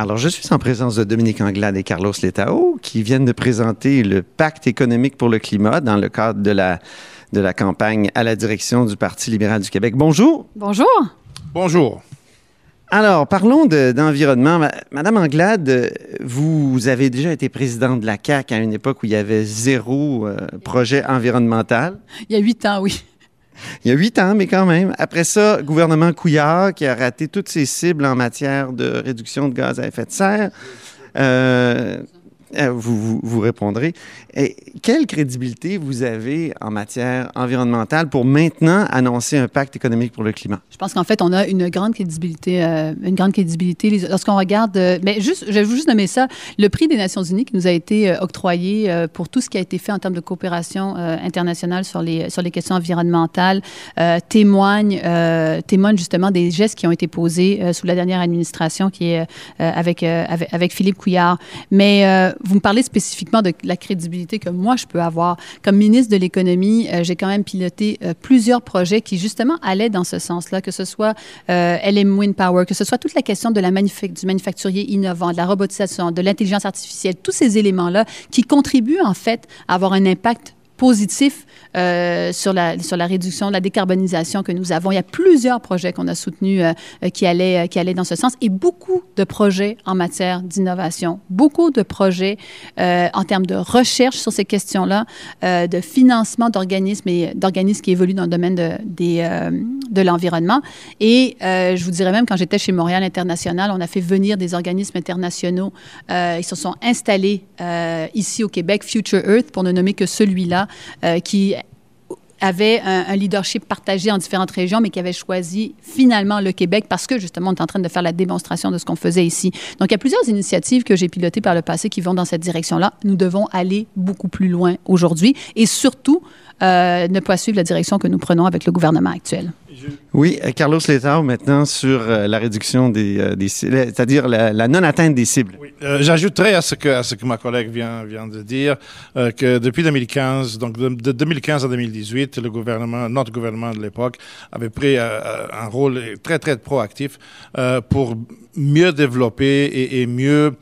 Alors, je suis en présence de Dominique Anglade et Carlos Letao qui viennent de présenter le pacte économique pour le climat dans le cadre de la, de la campagne à la direction du Parti libéral du Québec. Bonjour. Bonjour. Bonjour. Alors, parlons d'environnement. Madame Anglade, vous avez déjà été présidente de la CAQ à une époque où il y avait zéro euh, projet environnemental. Il y a huit ans, oui. Il y a huit ans, mais quand même. Après ça, gouvernement Couillard qui a raté toutes ses cibles en matière de réduction de gaz à effet de serre. Euh, euh, vous, vous, répondrez. Quelle crédibilité vous avez en matière environnementale pour maintenant annoncer un pacte économique pour le climat? Je pense qu'en fait, on a une grande crédibilité, euh, une grande crédibilité lorsqu'on regarde, euh, mais juste, je vais juste nommer ça, le prix des Nations Unies qui nous a été octroyé pour tout ce qui a été fait en termes de coopération internationale sur les, sur les questions environnementales témoigne, témoigne justement des gestes qui ont été posés sous la dernière administration qui est avec, avec, avec, Philippe Couillard. Mais vous me parlez spécifiquement de la crédibilité que moi, je peux avoir. Comme ministre de l'Économie, euh, j'ai quand même piloté euh, plusieurs projets qui, justement, allaient dans ce sens-là, que ce soit euh, LM Wind Power, que ce soit toute la question de la du manufacturier innovant, de la robotisation, de l'intelligence artificielle, tous ces éléments-là qui contribuent, en fait, à avoir un impact positif euh, sur, la, sur la réduction, de la décarbonisation que nous avons. Il y a plusieurs projets qu'on a soutenus euh, euh, qui, allaient, qui allaient dans ce sens et beaucoup de projets en matière d'innovation, beaucoup de projets en termes de recherche sur ces questions-là, de financement d'organismes et d'organismes qui évoluent dans le domaine de, des, de l'environnement. Et je vous dirais même, quand j'étais chez Montréal International, on a fait venir des organismes internationaux. ils se sont installés ici au Québec, Future Earth, pour ne nommer que celui-là, qui avait un, leadership partagé en différentes régions, mais qui avait choisi finalement le Québec parce que justement, on est en train de faire la démonstration de ce qu'on faisait ici. Donc, il y a plusieurs initiatives que j'ai pilotées par le passé qui vont dans cette direction-là. Nous devons aller beaucoup plus loin aujourd'hui et surtout euh, ne pas suivre la direction que nous prenons avec le gouvernement actuel. Oui, euh, Carlos Letao, maintenant sur euh, la réduction des, des c'est-à-dire la, non-atteinte des cibles. Oui. J'ajouterais à ce, que, ma collègue vient, vient de dire que depuis 2015, donc de, 2015 à 2018, le gouvernement, notre gouvernement de l'époque, avait pris un rôle très, très proactif pour mieux développer et mieux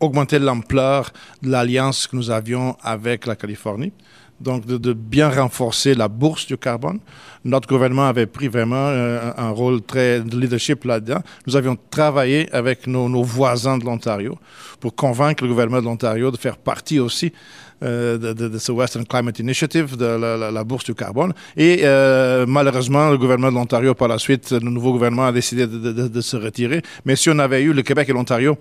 augmenter l'ampleur de l'alliance que nous avions avec la Californie. Donc, de, bien renforcer la bourse du carbone. Notre gouvernement avait pris vraiment euh, un rôle très de leadership là-dedans. Nous avions travaillé avec nos, voisins de l'Ontario pour convaincre le gouvernement de l'Ontario de faire partie aussi euh, de, ce Western Climate Initiative, de la, bourse du carbone. Et euh, malheureusement, le gouvernement de l'Ontario, par la suite, le nouveau gouvernement a décidé de, se retirer. Mais si on avait eu le Québec et l'Ontario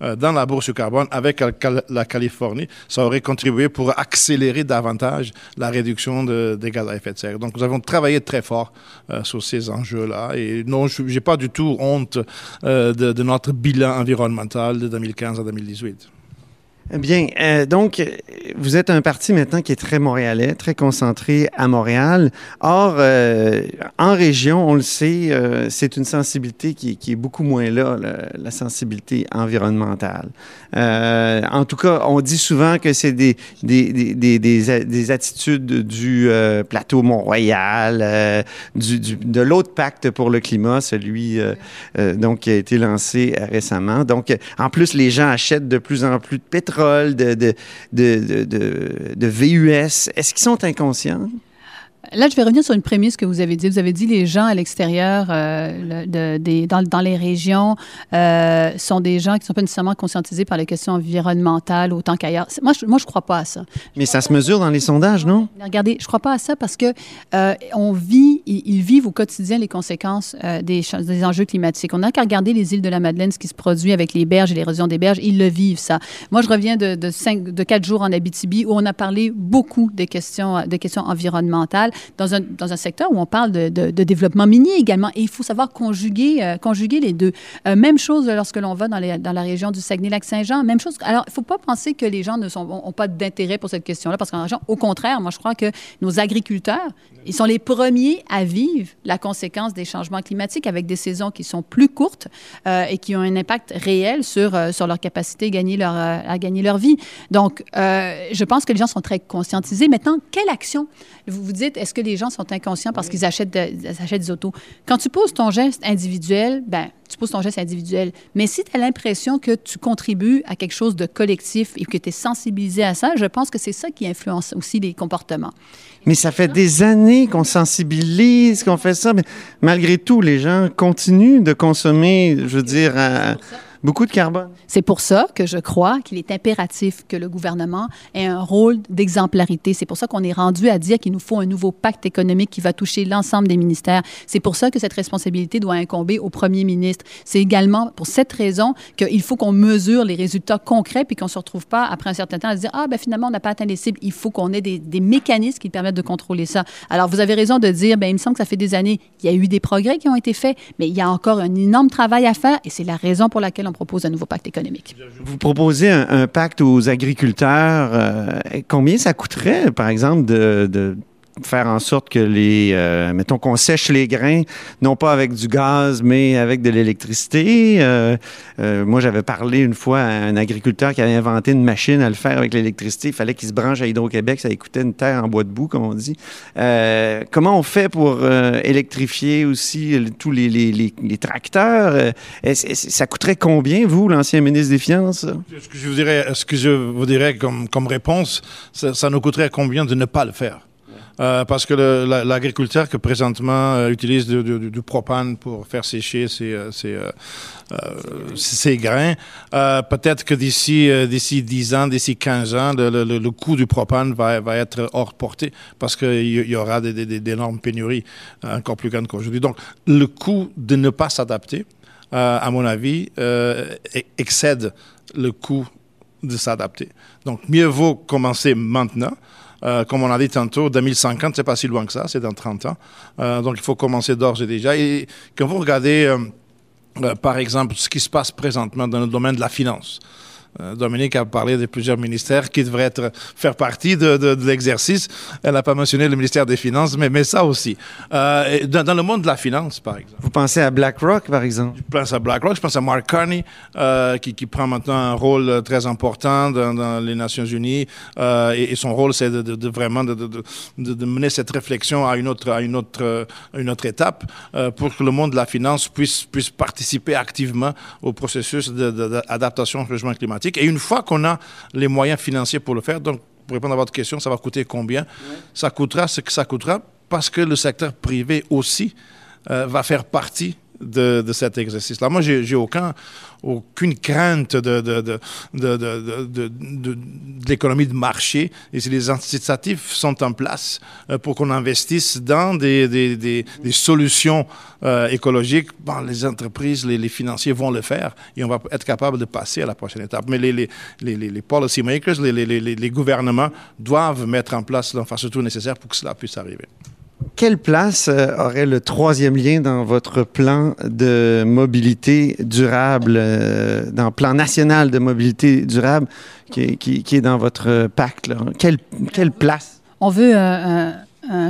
dans la bourse du carbone avec la Californie, ça aurait contribué pour accélérer davantage la réduction des gaz à effet de serre. Donc, nous avons travaillé très fort euh, sur ces enjeux-là. Et non, je n'ai pas du tout honte euh, de, notre bilan environnemental de 2015 à 2018. Bien, euh, donc, vous êtes un parti maintenant qui est très montréalais, très concentré à Montréal. Or, euh, en région, on le sait, euh, c'est une sensibilité qui, est beaucoup moins là, la, sensibilité environnementale. en tout cas, on dit souvent que c'est des, des, des, des, des, attitudes du plateau Mont-Royal, du, de l'autre pacte pour le climat, celui donc qui a été lancé récemment. Donc, en plus, les gens achètent de plus en plus de pétrole de, de, de, de VUS, est-ce qu'ils sont inconscients? Là, je vais revenir sur une prémisse que vous avez dit. Vous avez dit les gens à l'extérieur, euh, de, des, dans, dans, les régions, euh, sont des gens qui ne sont pas nécessairement conscientisés par les questions environnementales autant qu'ailleurs. Moi, je ne moi, je crois pas à ça. Mais ça se mesure dans les sondages, non? Regardez, je ne crois pas à ça parce que euh, on vit, ils, vivent au quotidien les conséquences des, des, enjeux climatiques. On n'a qu'à regarder les îles de la Madeleine, ce qui se produit avec les berges et l'érosion des berges. Ils le vivent, ça. Moi, je reviens de, de, cinq, de quatre jours en Abitibi où on a parlé beaucoup des questions, des questions environnementales dans un, dans un secteur où on parle de, développement minier également. Et il faut savoir conjuguer, euh, conjuguer les deux. Euh, même chose lorsque l'on va dans, les, dans, la région du Saguenay-Lac-Saint-Jean. Même chose. Alors, il ne faut pas penser que les gens n'ont pas d'intérêt pour cette question-là, parce qu'en région, au contraire, moi, je crois que nos agriculteurs, ils sont les premiers à vivre la conséquence des changements climatiques avec des saisons qui sont plus courtes euh, et qui ont un impact réel sur, sur leur capacité à gagner leur, à gagner leur vie. Donc, je pense que les gens sont très conscientisés. Maintenant, quelle action? Vous vous dites, est-ce que les gens sont inconscients parce qu'ils achètent, achètent des autos? Quand tu poses ton geste individuel, ben tu poses ton geste individuel. Mais si tu as l'impression que tu contribues à quelque chose de collectif et que tu es sensibilisé à ça, je pense que c'est ça qui influence aussi les comportements. Mais ça fait des années qu'on sensibilise, qu'on fait ça, mais malgré tout, les gens continuent de consommer, je veux dire, C'est pour ça que je crois qu'il est impératif que le gouvernement ait un rôle d'exemplarité. C'est pour ça qu'on est rendu à dire qu'il nous faut un nouveau pacte économique qui va toucher l'ensemble des ministères. C'est pour ça que cette responsabilité doit incomber au premier ministre. C'est également pour cette raison qu'il faut qu'on mesure les résultats concrets puis qu'on ne se retrouve pas après un certain temps à se dire ah ben finalement on n'a pas atteint les cibles. Il faut qu'on ait des, des, mécanismes qui permettent de contrôler ça. Alors vous avez raison de dire ben il me semble que ça fait des années il y a eu des progrès qui ont été faits, mais il y a encore un énorme travail à faire et c'est la raison pour laquelle on propose un nouveau pacte économique. Vous proposez un, pacte aux agriculteurs. Euh, combien ça coûterait, par exemple, de faire en sorte que les, euh, mettons qu'on sèche les grains, non pas avec du gaz, mais avec de l'électricité. Euh, euh, moi, j'avais parlé une fois à un agriculteur qui avait inventé une machine à le faire avec l'électricité. Il fallait qu'il se branche à Hydro-Québec, ça écoutait une terre en bois de boue, comme on dit. comment on fait pour électrifier aussi tous les, les, les, tracteurs? ça coûterait combien, vous, l'ancien ministre des Finances? Ce que je vous dirais, ce que je vous dirais comme, comme réponse, ça nous coûterait combien de ne pas le faire? Euh, parce que l'agriculteur que présentement euh, utilise du, propane pour faire sécher ses, euh, grains, peut-être que d'ici d'ici 10 ans, d'ici 15 ans, le, coût du propane va, va être hors portée parce qu'il y, aura d'énormes pénuries encore plus grandes qu'aujourd'hui. Donc, le coût de ne pas s'adapter, à mon avis, excède le coût de s'adapter. Donc, mieux vaut commencer maintenant euh, comme on a dit tantôt, 2050, c'est pas si loin que ça, c'est dans 30 ans. Euh, donc il faut commencer d'ores et déjà. Et quand vous regardez, euh, par exemple, ce qui se passe présentement dans le domaine de la finance, Dominique a parlé de plusieurs ministères qui devraient être, faire partie de, de, l'exercice. Elle n'a pas mentionné le ministère des Finances, mais, mais ça aussi. Euh, dans, le monde de la finance, par exemple. Vous pensez à BlackRock, par exemple? Je pense à BlackRock, je pense à Mark Carney, euh, qui, qui, prend maintenant un rôle très important dans, dans les Nations Unies. Euh, et, et, son rôle, c'est de, de, vraiment de, mener cette réflexion à une autre, à une autre, une autre étape euh, pour que le monde de la finance puisse, puisse participer activement au processus d'adaptation au changement climatique. Et une fois qu'on a les moyens financiers pour le faire, donc pour répondre à votre question, ça va coûter combien? Ça coûtera ce que ça coûtera parce que le secteur privé aussi euh, va faire partie de, cet exercice-là. Moi, j'ai aucun, aucune crainte de, l'économie de marché. Et si les incitatifs sont en place euh, pour qu'on investisse dans des, solutions euh, écologiques, bon, les entreprises, les, financiers vont le faire et on va être capable de passer à la prochaine étape. Mais les, les, les, les policy makers, les, les, les gouvernements doivent mettre en place l'infrastructure nécessaire pour que cela puisse arriver. Quelle place euh, aurait le troisième lien dans votre plan de mobilité durable, euh, dans le plan national de mobilité durable qui, est dans votre pacte? Quelle, quelle, place? On veut un,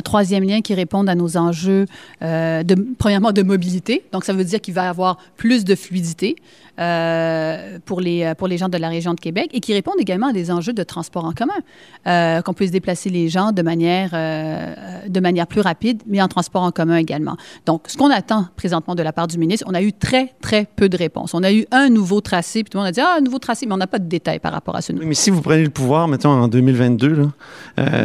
troisième lien qui réponde à nos enjeux, euh, de, premièrement, de mobilité. Donc, ça veut dire qu'il va y avoir plus de fluidité. Euh, pour, les, euh, pour les gens de la région de Québec et qui répondent également à des enjeux de transport en commun, qu'on puisse déplacer les gens de manière, de manière plus rapide, mais en transport en commun également. Donc, ce qu'on attend présentement de la part du ministre, on a eu très, très peu de réponses. On a eu un nouveau tracé, puis tout le monde a dit, ah, un nouveau tracé, mais on n'a pas de détails par rapport à ce nouveau. Oui, mais si vous prenez le pouvoir, mettons, en 2022,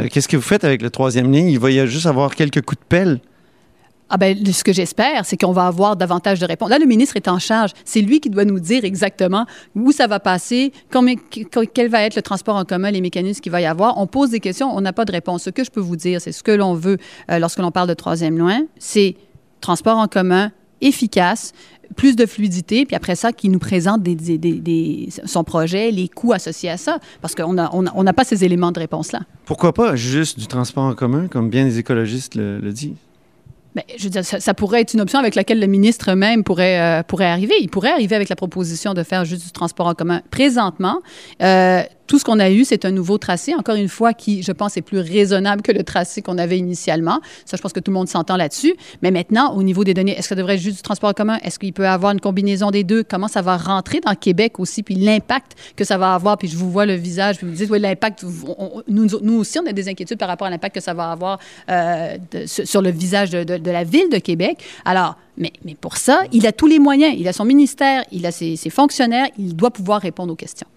qu'est-ce que vous faites avec le troisième ligne? Va y juste avoir quelques coups de pelle? Ah ben, ce que j'espère, c'est qu'on va avoir davantage de réponses. Là, le ministre est en charge. C'est lui qui doit nous dire exactement où ça va passer, quel va être le transport en commun, les mécanismes qu'il va y avoir. On pose des questions, on n'a pas de réponse. Ce que je peux vous dire, c'est ce que l'on veut euh, lorsque l'on parle de troisième loin, c'est transport en commun efficace, plus de fluidité, puis après ça, qui nous présente des, son projet, les coûts associés à ça, parce qu'on n'a on pas ces éléments de réponse-là. Pourquoi pas juste du transport en commun, comme bien les écologistes le, le disent? Bien, je veux dire, ça, pourrait être une option avec laquelle le ministre même pourrait, euh, pourrait arriver. Il pourrait arriver avec la proposition de faire juste du transport en commun. Présentement, euh, tout ce qu'on a eu, c'est un nouveau tracé, encore une fois, qui, je pense, est plus raisonnable que le tracé qu'on avait initialement. Ça, je pense que tout le monde s'entend là-dessus. Mais maintenant, au niveau des données, est-ce que ça devrait être juste du transport commun? Est-ce qu'il peut avoir une combinaison des deux? Comment ça va rentrer dans Québec aussi? Puis l'impact que ça va avoir? Puis je vous vois le visage, puis vous me dites, oui, l'impact, nous, aussi, on a des inquiétudes par rapport à l'impact que ça va avoir euh, sur le visage de, la ville de Québec. Alors, mais, pour ça, il a tous les moyens. Il a son ministère, il a ses fonctionnaires, il doit pouvoir répondre aux questions.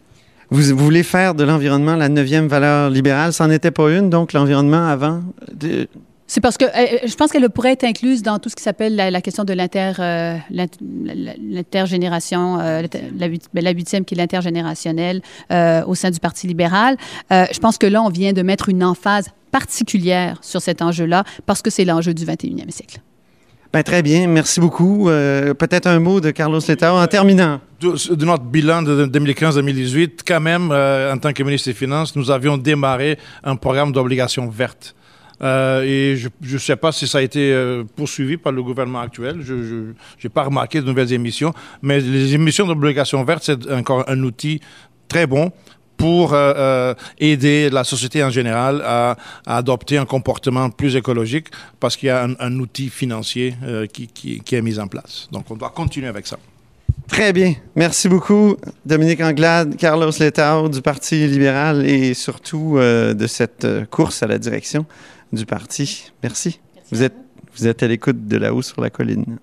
Vous, voulez faire de l'environnement la neuvième valeur libérale? Ça n'en était pas une, donc l'environnement avant? C'est parce que euh, je pense qu'elle pourrait être incluse dans tout ce qui s'appelle la, question de l'inter, euh, l'intergénération, euh, la, la, huitième qui est l'intergénérationnel euh, au sein du Parti libéral. Euh, je pense que là, on vient de mettre une emphase particulière sur cet enjeu-là parce que c'est l'enjeu du 21e siècle. Ben, très bien, merci beaucoup. Euh, Peut-être un mot de Carlos Letao en terminant. De, notre bilan de 2015-2018, quand même, euh, en tant que ministre des Finances, nous avions démarré un programme d'obligations vertes. Euh, et je ne sais pas si ça a été poursuivi par le gouvernement actuel. Je n'ai pas remarqué de nouvelles émissions, mais les émissions d'obligations vertes, c'est encore un outil très bon pour euh, euh, aider la société en général à, à, adopter un comportement plus écologique parce qu'il y a un, un outil financier euh, qui, qui, qui, est mis en place. Donc, on doit continuer avec ça. Très bien. Merci beaucoup, Dominique Anglade, Carlos Letao du Parti libéral et surtout euh, de cette course à la direction du parti. Merci. Merci vous, êtes, vous êtes à l'écoute de là-haut sur la colline.